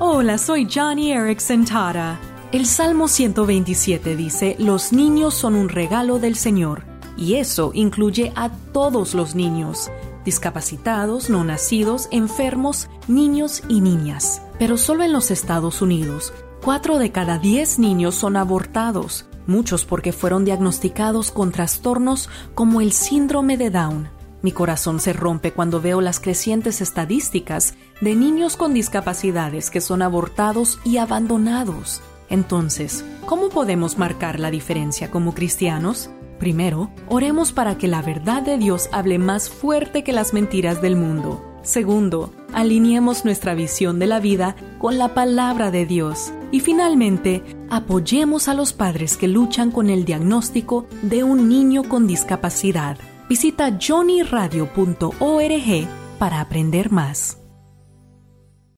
Hola, soy Johnny Erickson Tara. El Salmo 127 dice, Los niños son un regalo del Señor, y eso incluye a todos los niños, discapacitados, no nacidos, enfermos, niños y niñas. Pero solo en los Estados Unidos, 4 de cada 10 niños son abortados, muchos porque fueron diagnosticados con trastornos como el síndrome de Down. Mi corazón se rompe cuando veo las crecientes estadísticas de niños con discapacidades que son abortados y abandonados. Entonces, ¿cómo podemos marcar la diferencia como cristianos? Primero, oremos para que la verdad de Dios hable más fuerte que las mentiras del mundo. Segundo, alineemos nuestra visión de la vida con la palabra de Dios. Y finalmente, apoyemos a los padres que luchan con el diagnóstico de un niño con discapacidad. Visita johnnyradio.org para aprender más.